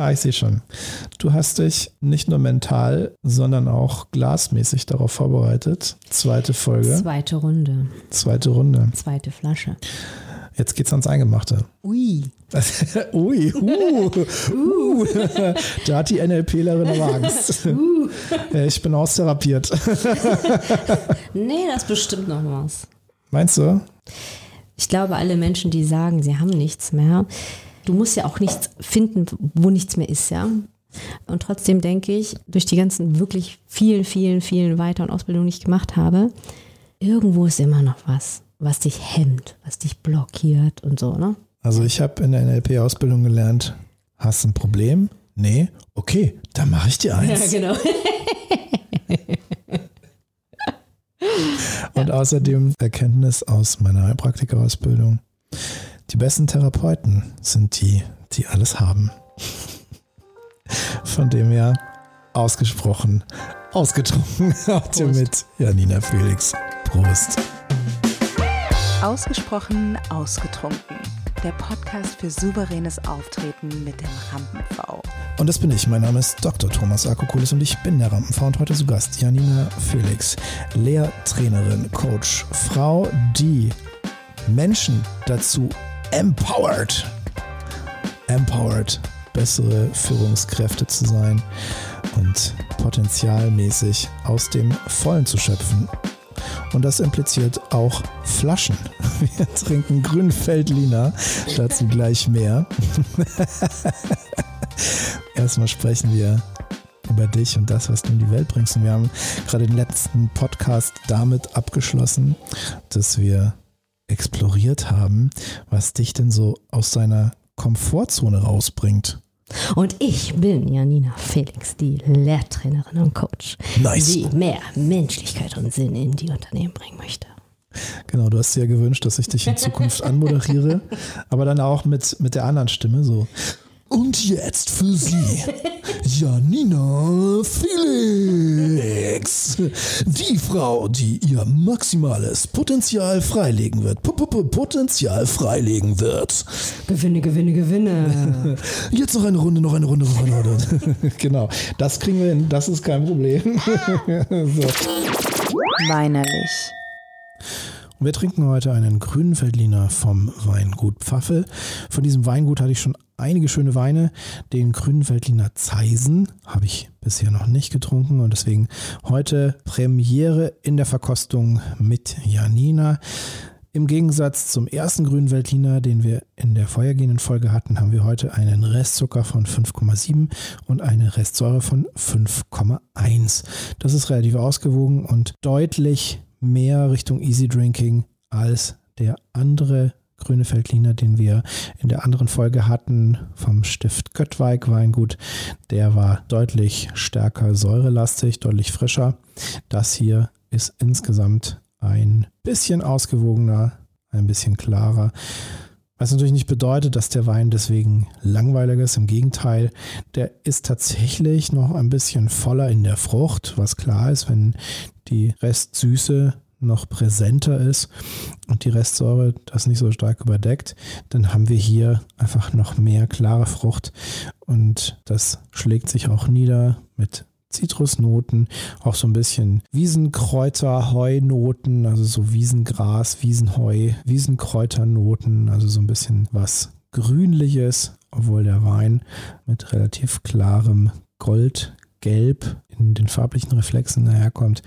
Ah, ich sehe schon. Du hast dich nicht nur mental, sondern auch glasmäßig darauf vorbereitet. Zweite Folge. Zweite Runde. Zweite Runde. Zweite Flasche. Jetzt geht's ans Eingemachte. Ui. Ui, uh, uh. da hat die NLPlerin aber Angst. Ja, Ich bin austherapiert. Nee, das bestimmt noch was. Meinst du? Ich glaube, alle Menschen, die sagen, sie haben nichts mehr, du musst ja auch nichts finden, wo nichts mehr ist, ja. Und trotzdem denke ich, durch die ganzen wirklich vielen, vielen, vielen Weiter- und Ausbildungen, die ich gemacht habe, irgendwo ist immer noch was, was dich hemmt, was dich blockiert und so, ne? Also ich habe in der NLP-Ausbildung gelernt, hast ein Problem? Nee? Okay, dann mache ich dir eins. genau. Und außerdem Erkenntnis aus meiner Heilpraktikerausbildung. Die besten Therapeuten sind die, die alles haben. Von dem her ausgesprochen, ausgetrunken. Heute Prost. mit Janina Felix. Prost. Ausgesprochen ausgetrunken. Der Podcast für souveränes Auftreten mit dem Rampen-V. Und das bin ich. Mein Name ist Dr. Thomas Akokulis und ich bin der Rampenfrau und heute zu Gast Janina Felix, Lehrtrainerin, Coach, Frau, die Menschen dazu empowert, empowered, bessere Führungskräfte zu sein und potenzialmäßig aus dem Vollen zu schöpfen. Und das impliziert auch Flaschen. Wir trinken Grünfeldliner, dazu gleich mehr. Erstmal sprechen wir über dich und das, was du in die Welt bringst. Und wir haben gerade den letzten Podcast damit abgeschlossen, dass wir exploriert haben, was dich denn so aus deiner Komfortzone rausbringt. Und ich bin Janina Felix, die Lehrtrainerin und Coach, Nice. die mehr Menschlichkeit und Sinn in die Unternehmen bringen möchte. Genau, du hast dir ja gewünscht, dass ich dich in Zukunft anmoderiere, aber dann auch mit, mit der anderen Stimme so. Und jetzt für Sie, Janina Felix. Die Frau, die ihr maximales Potenzial freilegen wird. P -p -p Potenzial freilegen wird. Gewinne, gewinne, gewinne. Jetzt noch eine Runde, noch eine Runde, noch eine Runde. genau, das kriegen wir hin, das ist kein Problem. so. Weinerlich. Wir trinken heute einen grünen Feldliner vom Weingut Pfaffel. Von diesem Weingut hatte ich schon einige schöne Weine. Den grünen Feldliner Zeisen habe ich bisher noch nicht getrunken und deswegen heute Premiere in der Verkostung mit Janina. Im Gegensatz zum ersten grünen Veltliner, den wir in der vorhergehenden Folge hatten, haben wir heute einen Restzucker von 5,7 und eine Restsäure von 5,1. Das ist relativ ausgewogen und deutlich mehr Richtung Easy Drinking als der andere grüne Veltliner, den wir in der anderen Folge hatten vom Stift Göttweig Weingut. Der war deutlich stärker säurelastig, deutlich frischer. Das hier ist insgesamt ein bisschen ausgewogener, ein bisschen klarer. Was natürlich nicht bedeutet, dass der Wein deswegen langweiliger ist. Im Gegenteil, der ist tatsächlich noch ein bisschen voller in der Frucht, was klar ist, wenn die Restsüße noch präsenter ist und die Restsäure das nicht so stark überdeckt, dann haben wir hier einfach noch mehr klare Frucht und das schlägt sich auch nieder mit Zitrusnoten, auch so ein bisschen Wiesenkräuter, Heunoten, also so Wiesengras, Wiesenheu, Wiesenkräuternoten, also so ein bisschen was Grünliches, obwohl der Wein mit relativ klarem Goldgelb in den farblichen Reflexen daherkommt.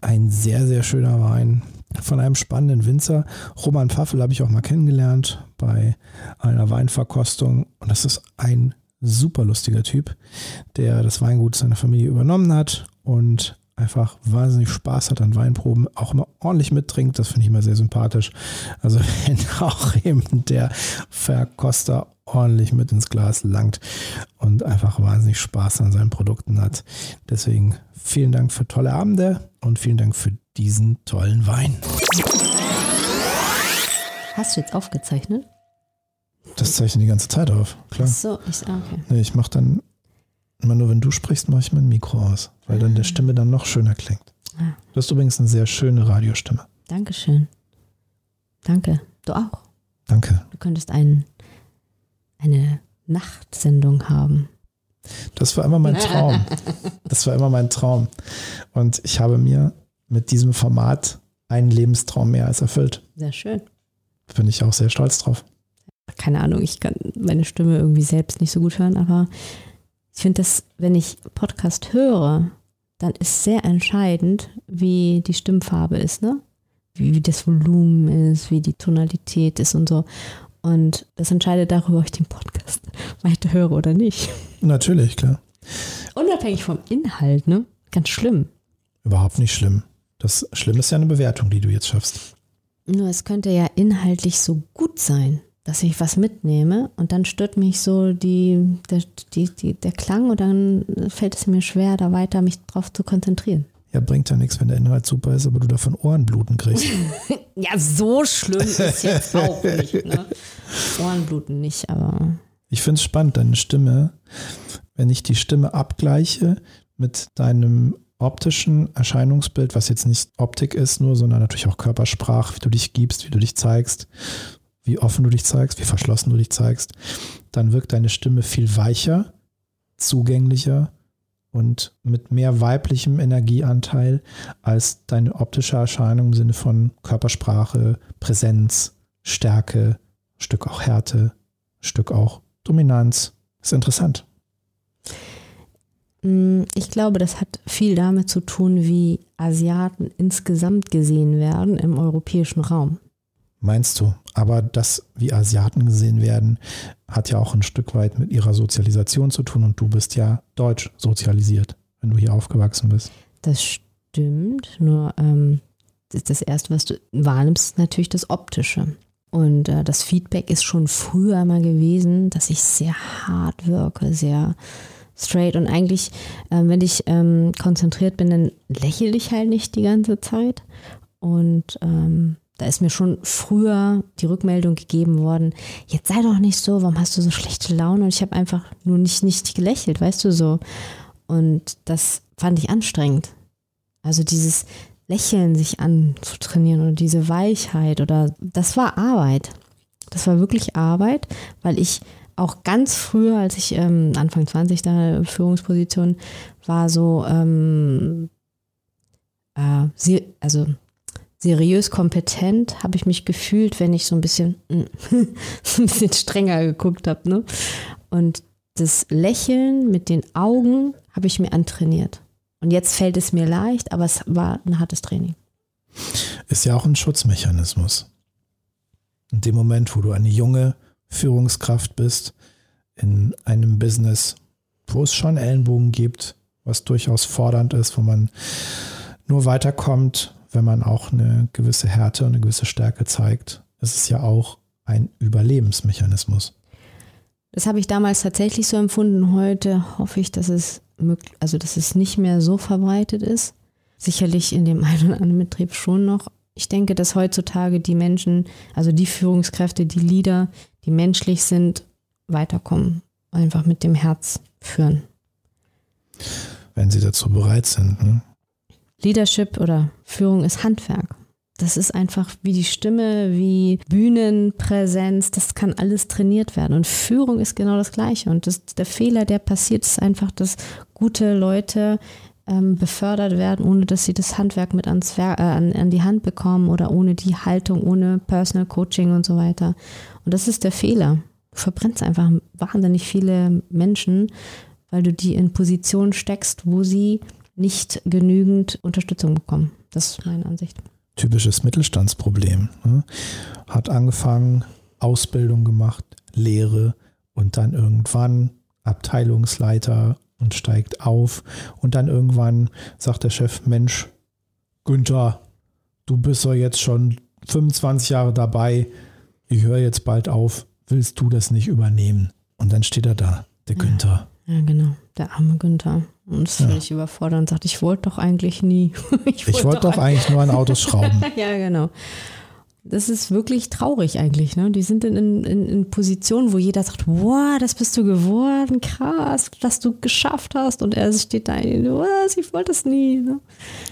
Ein sehr, sehr schöner Wein von einem spannenden Winzer. Roman Pfaffel habe ich auch mal kennengelernt bei einer Weinverkostung und das ist ein super lustiger Typ, der das Weingut seiner Familie übernommen hat und einfach wahnsinnig Spaß hat an Weinproben, auch immer ordentlich mittrinkt, das finde ich immer sehr sympathisch. Also wenn auch eben der Verkoster ordentlich mit ins Glas langt und einfach wahnsinnig Spaß an seinen Produkten hat. Deswegen vielen Dank für tolle Abende und vielen Dank für diesen tollen Wein. Hast du jetzt aufgezeichnet? Das zeichne die ganze Zeit auf, klar. Ach so, ich, ah, okay. Nee, ich mache dann, immer nur wenn du sprichst, mache ich mein Mikro aus, weil dann der Stimme dann noch schöner klingt. Ah, Du hast übrigens eine sehr schöne Radiostimme. Dankeschön. Danke. Du auch. Danke. Du könntest ein, eine Nachtsendung haben. Das war immer mein Traum. Das war immer mein Traum. Und ich habe mir mit diesem Format einen Lebenstraum mehr als erfüllt. Sehr schön. Bin ich auch sehr stolz drauf. Keine Ahnung, ich kann meine Stimme irgendwie selbst nicht so gut hören, aber ich finde das, wenn ich Podcast höre, dann ist sehr entscheidend, wie die Stimmfarbe ist, ne? Wie das Volumen ist, wie die Tonalität ist und so. Und das entscheidet darüber, ob ich den Podcast weiter höre oder nicht. Natürlich, klar. Unabhängig vom Inhalt, ne? Ganz schlimm. Überhaupt nicht schlimm. Das Schlimme ist ja eine Bewertung, die du jetzt schaffst. Nur es könnte ja inhaltlich so gut sein, dass ich was mitnehme und dann stört mich so die, der, die, die, der Klang und dann fällt es mir schwer, da weiter mich drauf zu konzentrieren. Ja, bringt ja nichts, wenn der Inhalt super ist, aber du davon Ohrenbluten kriegst. ja, so schlimm ist jetzt auch nicht. Ne? Ohrenbluten nicht, aber. Ich finde es spannend, deine Stimme. Wenn ich die Stimme abgleiche mit deinem optischen Erscheinungsbild, was jetzt nicht Optik ist, nur, sondern natürlich auch Körpersprache, wie du dich gibst, wie du dich zeigst, wie offen du dich zeigst, wie verschlossen du dich zeigst, dann wirkt deine Stimme viel weicher, zugänglicher und mit mehr weiblichem Energieanteil als deine optische Erscheinung im Sinne von Körpersprache, Präsenz, Stärke, Stück auch Härte, Stück auch Dominanz. Ist interessant. Mm, ich glaube, das hat viel damit zu tun, wie Asiaten insgesamt gesehen werden im europäischen Raum. Meinst du? Aber das, wie Asiaten gesehen werden, hat ja auch ein Stück weit mit ihrer Sozialisation zu tun und du bist ja deutsch sozialisiert, wenn du hier aufgewachsen bist. Das stimmt, nur ähm, das, Erste, was du wahrnimmst, ist natürlich das Optische. Und äh, das Feedback ist schon früher mal gewesen, dass ich sehr hart wirke, sehr straight. Und eigentlich, äh, wenn ich ähm, konzentriert bin, dann lächle ich halt nicht die ganze Zeit. Und ähm, da ist mir schon früher die Rückmeldung gegeben worden, jetzt sei doch nicht so, warum hast du so schlechte Laune? Und ich habe einfach nur nicht, nicht gelächelt, weißt du so. Und das fand ich anstrengend. Also dieses Lächeln sich anzutrainieren oder diese Weichheit oder das war Arbeit. Das war wirklich Arbeit, weil ich auch ganz früher, als ich ähm, Anfang 20 da Führungsposition war, so ähm, äh, also seriös kompetent habe ich mich gefühlt, wenn ich so ein bisschen, so ein bisschen strenger geguckt habe. Ne? Und das Lächeln mit den Augen habe ich mir antrainiert. Und jetzt fällt es mir leicht, aber es war ein hartes Training. Ist ja auch ein Schutzmechanismus. In dem Moment, wo du eine junge Führungskraft bist, in einem Business, wo es schon Ellenbogen gibt, was durchaus fordernd ist, wo man nur weiterkommt, wenn man auch eine gewisse Härte und eine gewisse Stärke zeigt. Es ist ja auch ein Überlebensmechanismus. Das habe ich damals tatsächlich so empfunden. Heute hoffe ich, dass es möglich, also dass es nicht mehr so verbreitet ist. Sicherlich in dem einen oder anderen Betrieb schon noch. Ich denke, dass heutzutage die Menschen, also die Führungskräfte, die Leader, die menschlich sind, weiterkommen. Einfach mit dem Herz führen. Wenn sie dazu bereit sind. Ne? Leadership oder Führung ist Handwerk. Das ist einfach wie die Stimme, wie Bühnenpräsenz, das kann alles trainiert werden. Und Führung ist genau das Gleiche. Und das, der Fehler, der passiert, ist einfach, dass gute Leute ähm, befördert werden, ohne dass sie das Handwerk mit ans, äh, an, an die Hand bekommen oder ohne die Haltung, ohne Personal Coaching und so weiter. Und das ist der Fehler. Du verbrennst einfach wahnsinnig viele Menschen, weil du die in Positionen steckst, wo sie nicht genügend Unterstützung bekommen. Das ist meine Ansicht. Typisches Mittelstandsproblem. Ne? Hat angefangen, Ausbildung gemacht, Lehre und dann irgendwann Abteilungsleiter und steigt auf. Und dann irgendwann sagt der Chef, Mensch, Günther, du bist doch jetzt schon 25 Jahre dabei, ich höre jetzt bald auf, willst du das nicht übernehmen? Und dann steht er da, der ja. Günther. Ja, genau, der arme Günther. Und das ja. völlig überfordert und sagt, ich wollte doch eigentlich nie. ich wollte wollt doch, eigentlich nur an Autos schrauben. ja, genau. Das ist wirklich traurig eigentlich. Ne? Die sind in, in, in Positionen, wo jeder sagt, wow, das bist du geworden, krass, dass du geschafft hast. Und er steht da, was, ich wollte es nie. Ne?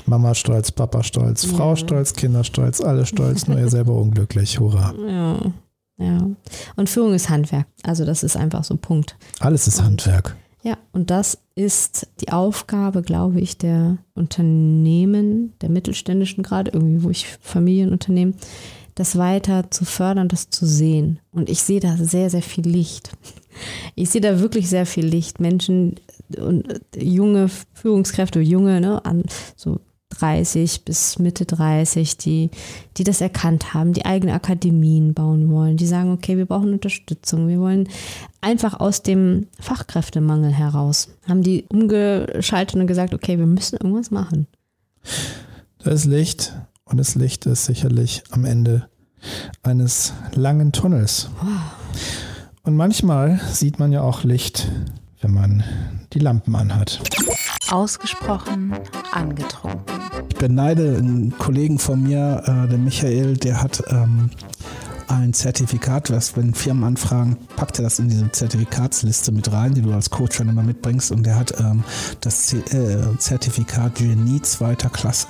Mama stolz, Papa stolz, Frau ja. stolz, Kinder stolz, alle stolz, nur er selber unglücklich. Hurra. Ja, ja. Und Führung ist Handwerk. Also das ist einfach so Punkt. Alles ist Handwerk. Ja, und das ist die Aufgabe, glaube ich, der Unternehmen, der mittelständischen gerade, irgendwie, wo ich Familienunternehmen, das weiter zu fördern, das zu sehen. Und ich sehe da sehr, sehr viel Licht. Ich sehe da wirklich sehr viel Licht. Menschen und junge Führungskräfte, junge, ne, an so 30 bis Mitte 30, die, die das erkannt haben, die eigene Akademien bauen wollen, die sagen, okay, wir brauchen Unterstützung, wir wollen einfach aus dem Fachkräftemangel heraus, haben die umgeschaltet und gesagt, okay, wir müssen irgendwas machen. Da ist Licht und das Licht ist sicherlich am Ende eines langen Tunnels. Und manchmal sieht man ja auch Licht, wenn man die Lampen anhat. Ausgesprochen angetrunken. Beneide einen Kollegen von mir, äh, den Michael, der hat ähm, ein Zertifikat, was wenn Firmen anfragen, packt er das in diese Zertifikatsliste mit rein, die du als Coach dann immer mitbringst. Und der hat ähm, das Z äh, Zertifikat Genie zweiter Klasse.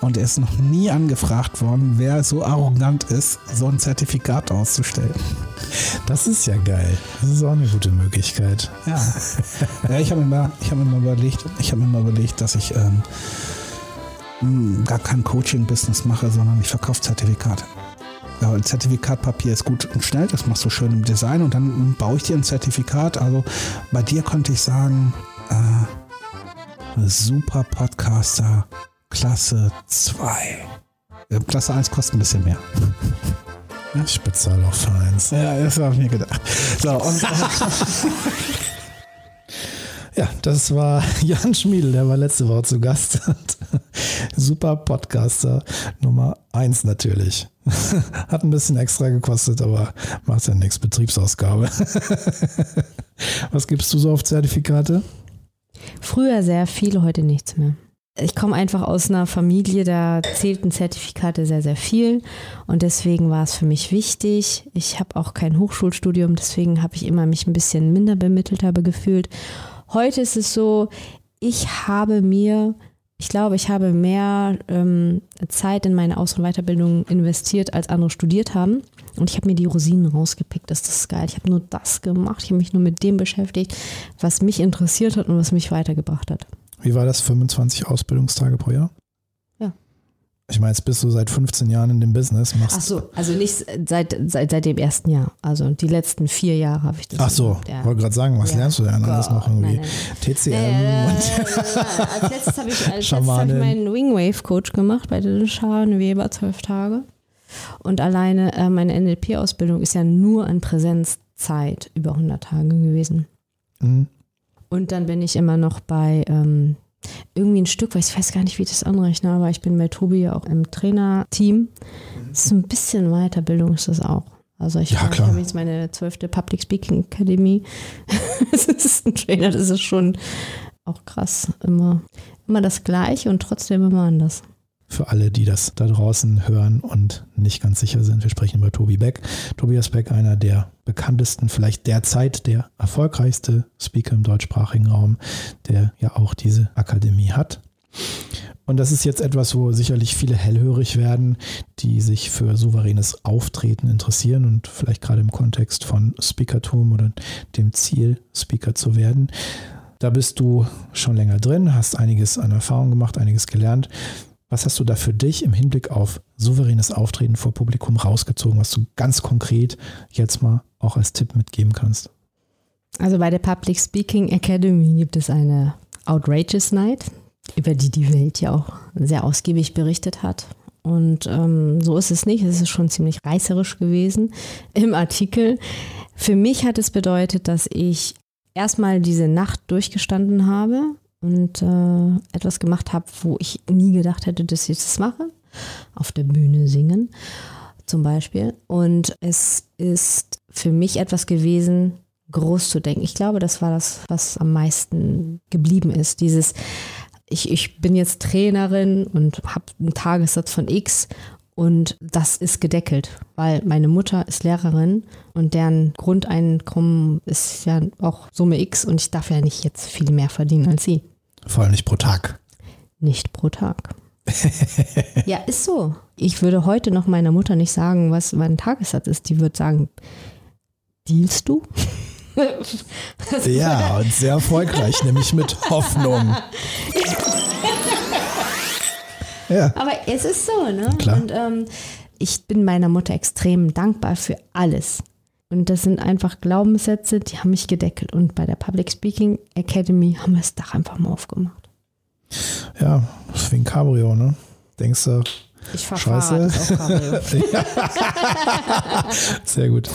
Und er ist noch nie angefragt worden, wer so arrogant ist, so ein Zertifikat auszustellen. Das ist ja geil. Das ist auch eine gute Möglichkeit. Ja, ja ich habe mir, mal- ich hab mir mal überlegt, ich habe mir mal überlegt, dass ich ähm, mh, gar kein Coaching-Business mache, sondern ich verkaufe Zertifikate. Ja, Zertifikatpapier ist gut und schnell, das machst du schön im Design und dann baue ich dir ein Zertifikat. Also bei dir könnte ich sagen, äh, super Podcaster, Klasse 2. Äh, Klasse 1 kostet ein bisschen mehr. Ich bezahle auch Feins. Ja, das habe ich mir gedacht. So, und Ja, das war Jan Schmiedel, der war letzte Woche zu Gast. Super Podcaster Nummer eins natürlich. Hat ein bisschen extra gekostet, aber macht ja nichts. Betriebsausgabe. Was gibst du so auf Zertifikate? Früher sehr viel, heute nichts mehr. Ich komme einfach aus einer Familie, da zählten Zertifikate sehr, sehr viel und deswegen war es für mich wichtig. Ich habe auch kein Hochschulstudium, deswegen habe ich immer mich ein bisschen minder bemittelt habe gefühlt. Heute ist es so, ich habe mir, ich glaube, ich habe mehr ähm, Zeit in meine Aus- und Weiterbildung investiert, als andere studiert haben. Und ich habe mir die Rosinen rausgepickt. Das ist geil. Ich habe nur das gemacht. Ich habe mich nur mit dem beschäftigt, was mich interessiert hat und was mich weitergebracht hat. Wie war das? 25 Ausbildungstage pro Jahr? Ich meine, jetzt bist du seit 15 Jahren in dem Business. Machst Ach so, also nicht seit, seit, seit dem ersten Jahr. Also die letzten vier Jahre habe ich das. Ach so, ja. wollte gerade sagen, was Ja. lernst du denn alles noch irgendwie? Nein, nein, TCM Äh, und als letztes habe ich, als hab ich meinen Wingwave-Coach gemacht bei der Scharen Weber, zwölf Tage. Und alleine äh, meine NLP-Ausbildung ist ja nur an Präsenzzeit über 100 Tage gewesen. Mhm. Und dann bin ich immer noch bei ähm, irgendwie ein Stück, weil ich weiß gar nicht, wie ich das anrechne, aber ich bin bei Tobi ja auch im Trainerteam. Das ist ein bisschen Weiterbildung ist das auch. Also ich, Ja, war- ich habe jetzt meine zwölfte Public Speaking Academy. das ist ein Trainer, das ist schon auch krass. Immer, immer das Gleiche und trotzdem immer anders. Für alle, die das da draußen hören und nicht ganz sicher sind, wir sprechen über Tobi Beck. Tobias Beck, einer der bekanntesten, vielleicht derzeit der erfolgreichste Speaker im deutschsprachigen Raum, der ja auch diese Akademie hat. Und das ist jetzt etwas, wo sicherlich viele hellhörig werden, die sich für souveränes Auftreten interessieren und vielleicht gerade im Kontext von Speakertum oder dem Ziel, Speaker zu werden. Da bist du schon länger drin, hast einiges an Erfahrung gemacht, einiges gelernt. Was hast du da für dich im Hinblick auf souveränes Auftreten vor Publikum rausgezogen, was du ganz konkret jetzt mal auch als Tipp mitgeben kannst? Also bei der Public Speaking Academy gibt es eine Outrageous Night, über die die Welt ja auch sehr ausgiebig berichtet hat. Und ähm, so ist es nicht. Es ist schon ziemlich reißerisch gewesen im Artikel. Für mich hat es bedeutet, dass ich erstmal diese Nacht durchgestanden habe und äh, etwas gemacht habe, wo ich nie gedacht hätte, dass ich das mache. Auf der Bühne singen zum Beispiel. Und es ist für mich etwas gewesen, groß zu denken. Ich glaube, das war das, was am meisten geblieben ist. Dieses, ich, ich bin jetzt Trainerin und habe einen Tagessatz von X und das ist gedeckelt, weil meine Mutter ist Lehrerin und deren Grundeinkommen ist ja auch Summe X und ich darf ja nicht jetzt viel mehr verdienen als sie. Vor allem nicht pro Tag. Nicht pro Tag. ja, ist so. Ich würde heute noch meiner Mutter nicht sagen, was mein Tagessatz ist. Die würde sagen, dealst du? Ja, und sehr erfolgreich, nämlich mit Hoffnung. Ja. Aber es ist so, ne? Klar. Und ähm, ich bin meiner Mutter extrem dankbar für alles. Und das sind einfach Glaubenssätze, die haben mich gedeckelt. Und bei der Public Speaking Academy haben wir das Dach einfach mal aufgemacht. Ja, das ist wie ein Cabrio, ne? Denkst du, Ich fahre Scheiße. Fahrrad, Cabrio. sehr gut.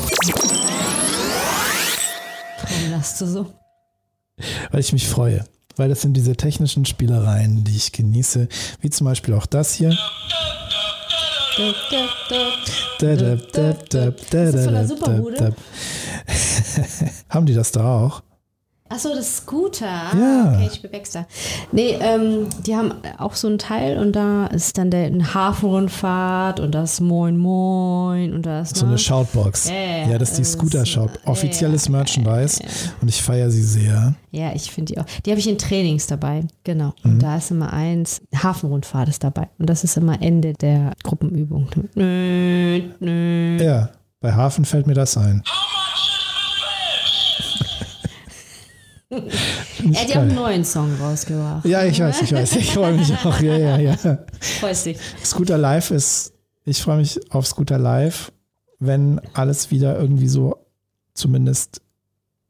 Warum lachst du so? Weil ich mich freue. Weil das sind diese technischen Spielereien, die ich genieße. Wie zum Beispiel auch das hier. Ist das von der Superbude? Haben die das da auch? Achso, das Scooter. Ah, Ja. Okay, ich bin Baxter. Nee, ähm, die haben auch so ein Teil und da ist dann der eine Hafenrundfahrt und das Moin Moin und das. So ne? eine Shoutbox. Ja, ja, das ist die Scooter-Shout. Offizielles ja, Merchandise. Und ich feiere sie sehr. Ja, ich finde die auch. Die habe ich in Trainings dabei. Genau. Mhm. Und da ist immer eins, Hafenrundfahrt ist dabei. Und das ist immer Ende der Gruppenübung. Nö, nö. Ja, bei Hafen fällt mir das ein. Find ich Er hat ja auch einen neuen Song rausgebracht. Ja, ich weiß, ich weiß. Ich freue mich auch. Ja, ja, ja. Freust dich. Scooter Live ist, ich freue mich auf Scooter Live, wenn alles wieder irgendwie so zumindest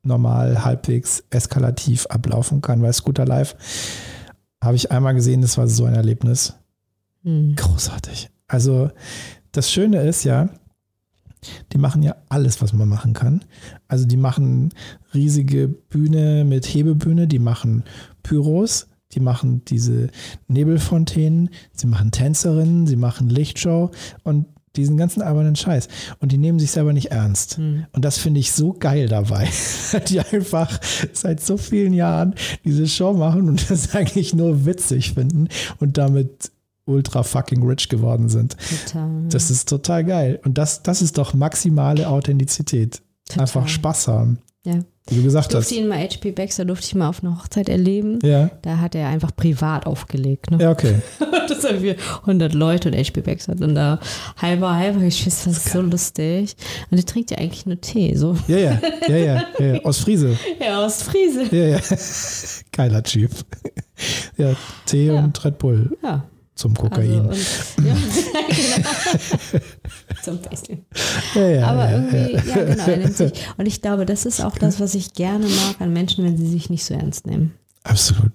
normal, halbwegs eskalativ ablaufen kann. Weil Scooter Live habe ich einmal gesehen, das war so ein Erlebnis. Hm. Großartig. Also das Schöne ist ja, die machen ja alles, was man machen kann. Also die machen riesige Bühne mit Hebebühne, die machen Pyros, die machen diese Nebelfontänen, sie machen Tänzerinnen, sie machen Lichtshow und diesen ganzen albernen Scheiß. Und die nehmen sich selber nicht ernst. Hm. Und das finde ich so geil dabei, die einfach seit so vielen Jahren diese Show machen und das eigentlich nur witzig finden und damit ultra fucking rich geworden sind. Total. Das ist total geil. Und das, das ist doch maximale Authentizität. Total. Einfach Spaß haben. Ja. Wie du gesagt hast. Durfte ihn mal HP Baxter, durfte ich mal auf einer Hochzeit erleben. Ja. Da hat er einfach privat aufgelegt. Ne? Ja, okay. Das haben wir 100 Leute und HP Baxter hat dann da halber, halber geschissen. Das ist so lustig. Und der trinkt ja eigentlich nur Tee. So. Ja, ja, ja, ja, ja. Aus Friese. Ja, aus Friese. Ja, ja. Geiler Typ. Ja, Tee Ja. und Red Bull Ja. Zum Kokain. Also, und, ja, genau. Zum Bisschen. ja, ja, Aber ja, irgendwie, ja. ja, genau, er nimmt sich. Und ich glaube, das ist auch das, was ich gerne mag an Menschen, wenn sie sich nicht so ernst nehmen. Absolut.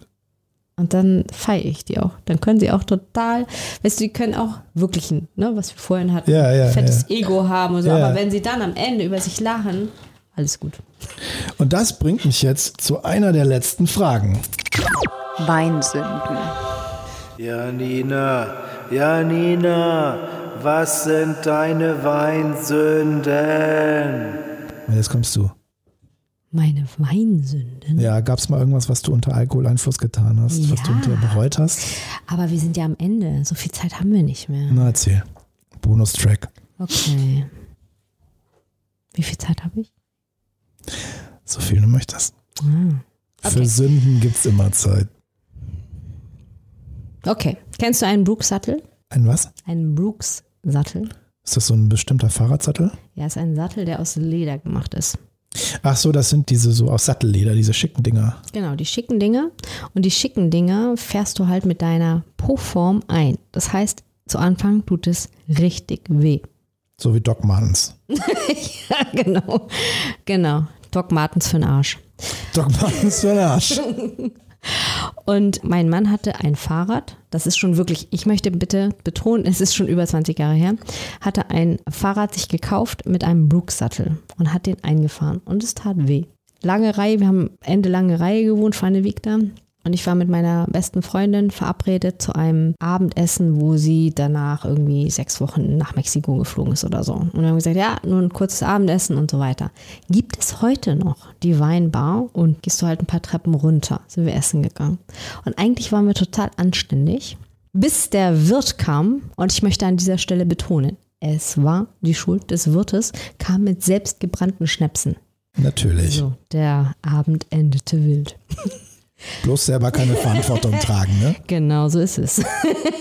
Und dann feiere ich die auch. Dann können sie auch total, weißt du, die können auch wirklich, ein, ne, was wir vorhin hatten, Ja, ja, fettes Ego haben und so. Ja. Aber wenn sie dann am Ende über sich lachen, alles gut. Und das bringt mich jetzt zu einer der letzten Fragen. Weinsünden. Janina, Janina, was sind deine Weinsünden? Jetzt kommst du. Meine Weinsünden. Ja, gab es mal irgendwas, was du unter Alkoholeinfluss getan hast, was du Ja. hinterher bereut hast? Aber wir sind ja am Ende. So viel Zeit haben wir nicht mehr. Na, erzähl. Bonustrack. Okay. Wie viel Zeit habe ich? So viel du möchtest. Ah. Für Okay. Sünden gibt es immer Zeit. Okay. Kennst du einen Brooks-Sattel? Ein was? Einen Brooks-Sattel? Ist das so ein bestimmter Fahrradsattel? Ja, ist ein Sattel, der aus Leder gemacht ist. Ach so, das sind diese so aus Sattelleder, diese schicken Dinger. Genau, die schicken Dinger. Und die schicken Dinger fährst du halt mit deiner Po-Form ein. Das heißt, zu Anfang tut es richtig weh. So wie Doc Martens. ja, genau. Genau. Doc Martens für den Arsch. Doc Martens für den Arsch. Und mein Mann hatte ein Fahrrad, das ist schon wirklich, ich möchte bitte betonen, es ist schon über 20 Jahre her, hatte ein Fahrrad sich gekauft mit einem Brooks-Sattel und hat den eingefahren und es tat weh. Lange Reihe, wir haben Ende lange Reihe gewohnt, Fanneweg da. Und ich war mit meiner besten Freundin verabredet zu einem Abendessen, wo sie danach irgendwie sechs Wochen nach Mexiko geflogen ist oder so. Und wir haben gesagt, ja, nur ein kurzes Abendessen und so weiter. Gibt es heute noch die Weinbar und gehst du halt ein paar Treppen runter, sind wir essen gegangen. Und eigentlich waren wir total anständig, bis der Wirt kam. Und ich möchte an dieser Stelle betonen, es war die Schuld des Wirtes, kam mit selbstgebrannten Schnäpsen. Natürlich. So, der Abend endete wild. Bloß selber keine Verantwortung tragen, ne? Genau, so ist es.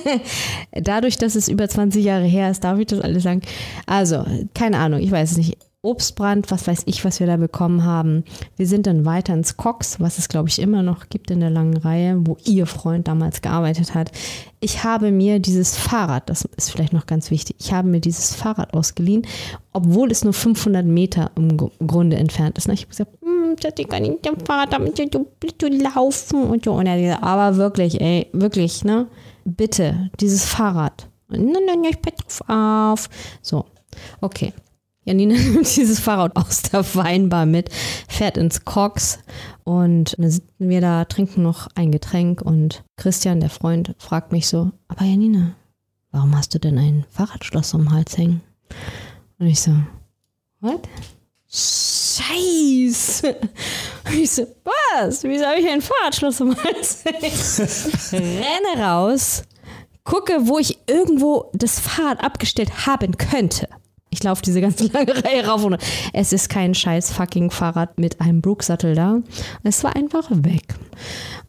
Dadurch, dass es über 20 Jahre her ist, darf ich das alles sagen. Also, keine Ahnung, ich weiß es nicht. Obstbrand, was weiß ich, was wir da bekommen haben. Wir sind dann weiter ins Cox, was es glaube ich immer noch gibt in der langen Reihe, wo ihr Freund damals gearbeitet hat. Ich habe mir dieses Fahrrad, das ist vielleicht noch ganz wichtig, ich habe mir dieses Fahrrad ausgeliehen, obwohl es nur 500 Meter im Grunde entfernt ist. Ich habe gesagt, hm, ich kann nicht dem Fahrrad damit du, du laufen und so. Und er aber wirklich, ey, wirklich, ne? Bitte, dieses Fahrrad. Nein, nein, ich pass drauf auf. So, okay. Janina nimmt dieses Fahrrad aus der Weinbar mit, fährt ins Cox und dann sitzen wir da, trinken noch ein Getränk und Christian, der Freund, fragt mich so, aber Janina, warum hast du denn ein Fahrradschloss um den Hals hängen? Und ich so, what? Scheiße. Und ich so, was? Wieso habe ich ein Fahrradschloss den Hals hängen? Renne raus, gucke, wo ich irgendwo das Fahrrad abgestellt haben könnte. Ich laufe diese ganze lange Reihe rauf und es ist kein scheiß fucking Fahrrad mit einem Brooksattel da. Es war einfach weg.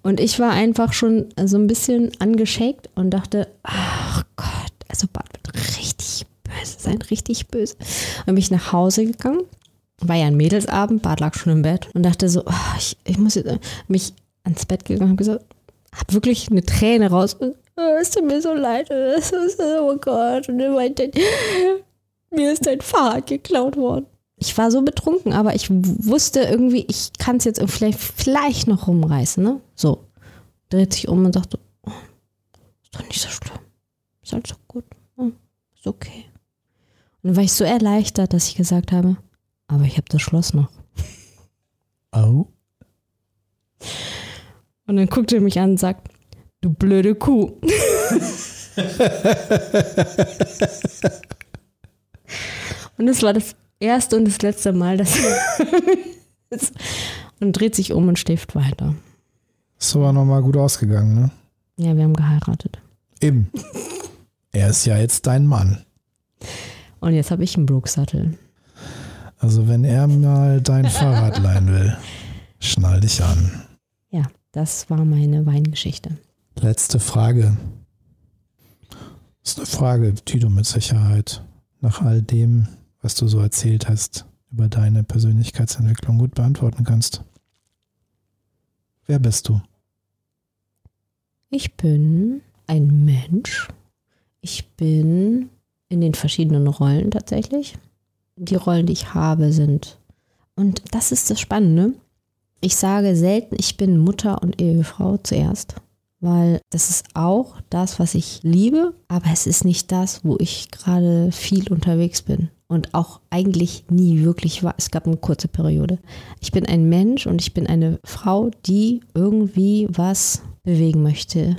Und ich war einfach schon so ein bisschen angeschickt und dachte, ach Gott, also Bart wird richtig böse sein, richtig böse. Und bin ich nach Hause gegangen, war ja ein Mädelsabend, Bart lag schon im Bett und dachte so, oh, ich, ich muss jetzt, mich ans Bett gegangen und gesagt, hab wirklich eine Träne raus. Oh, es tut mir so leid. Oh Gott. Und er meinte, mir ist dein Fahrrad geklaut worden. Ich war so betrunken, aber ich wusste irgendwie, ich kann es jetzt vielleicht, vielleicht noch rumreißen, ne? So. Dreht sich um und sagt, oh, ist doch nicht so schlimm. Ist alles doch gut. Oh, ist okay. Und dann war ich so erleichtert, dass ich gesagt habe, aber ich habe das Schloss noch. Oh. Und dann guckt er mich an und sagt, du blöde Kuh. Und es war das erste und das letzte Mal, dass und dreht sich um und schläft weiter. Ist aber nochmal gut ausgegangen, ne? Ja, wir haben geheiratet. Eben. er ist ja jetzt dein Mann. Und jetzt habe ich einen Brooksattel. Also wenn er mal dein Fahrrad leihen will, schnall dich an. Ja, das war meine Weingeschichte. Letzte Frage. Das ist eine Frage, die du mit Sicherheit nach all dem, was du so erzählt hast, über deine Persönlichkeitsentwicklung gut beantworten kannst. Wer bist du? Ich bin ein Mensch. Ich bin in den verschiedenen Rollen tatsächlich. Die Rollen, die ich habe, sind. Und das ist das Spannende. Ich sage selten, ich bin Mutter und Ehefrau zuerst weil das ist auch das, was ich liebe, aber es ist nicht das, wo ich gerade viel unterwegs bin und auch eigentlich nie wirklich war. Es gab eine kurze Periode. Ich bin ein Mensch und ich bin eine Frau, die irgendwie was bewegen möchte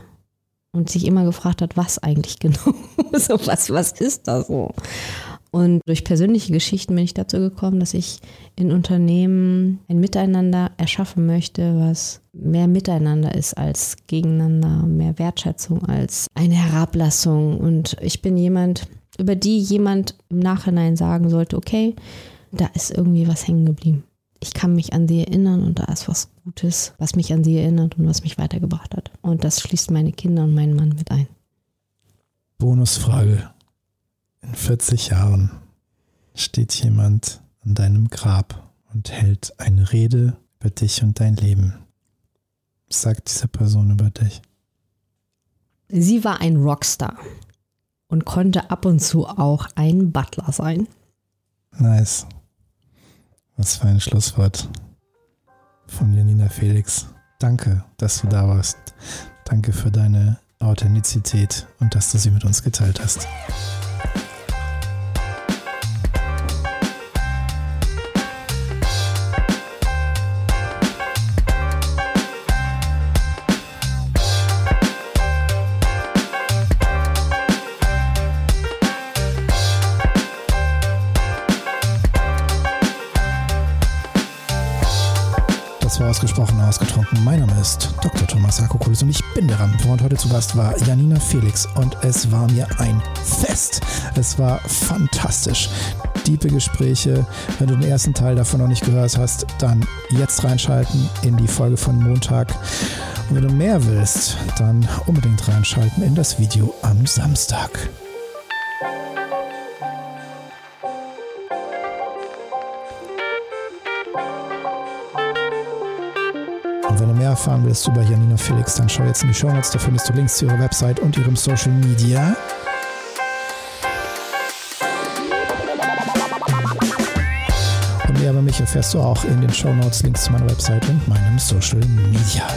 und sich immer gefragt hat, was eigentlich genau. so was, was ist das so? Und durch persönliche Geschichten bin ich dazu gekommen, dass ich in Unternehmen ein Miteinander erschaffen möchte, was mehr Miteinander ist als gegeneinander, mehr Wertschätzung als eine Herablassung. Und ich bin jemand, über die jemand im Nachhinein sagen sollte, okay, da ist irgendwie was hängen geblieben. Ich kann mich an sie erinnern und da ist was Gutes, was mich an sie erinnert und was mich weitergebracht hat. Und das schließt meine Kinder und meinen Mann mit ein. Bonusfrage. In 40 Jahren steht jemand an deinem Grab und hält eine Rede über dich und dein Leben. Was sagt diese Person über dich? Sie war ein Rockstar und konnte ab und zu auch ein Butler sein. Nice. Was für ein Schlusswort von Janina Felix. Danke, dass du da warst. Danke für deine Authentizität und dass du sie mit uns geteilt hast. Ausgesprochen ausgetrunken. Mein Name ist Dr. Thomas Akokulis und ich bin der Rampenfrau und heute zu Gast war Janina Felix und es war mir ein Fest. Es war fantastisch. Diepe Gespräche. Wenn du den ersten Teil davon noch nicht gehört hast, dann jetzt reinschalten in die Folge von Montag. Und wenn du mehr willst, dann unbedingt reinschalten in das Video am Samstag. Erfahren willst über Janina Felix, dann schau jetzt in die Show Notes. Da findest du Links zu ihrer Website und ihrem Social Media. Und mehr über mich erfährst du auch in den Show Notes, Links zu meiner Website und meinem Social Media.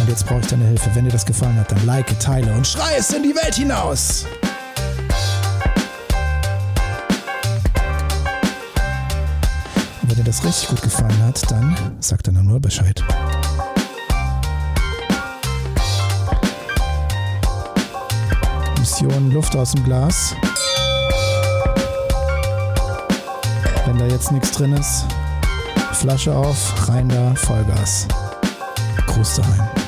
Und jetzt brauche ich deine Hilfe. Wenn dir das gefallen hat, dann like, teile und schrei es in die Welt hinaus. Das richtig gut gefallen hat, dann sag dann nur Bescheid. Mission Luft aus dem Glas. Wenn da jetzt nichts drin ist, Flasche auf, rein da, Vollgas. Gruß daheim.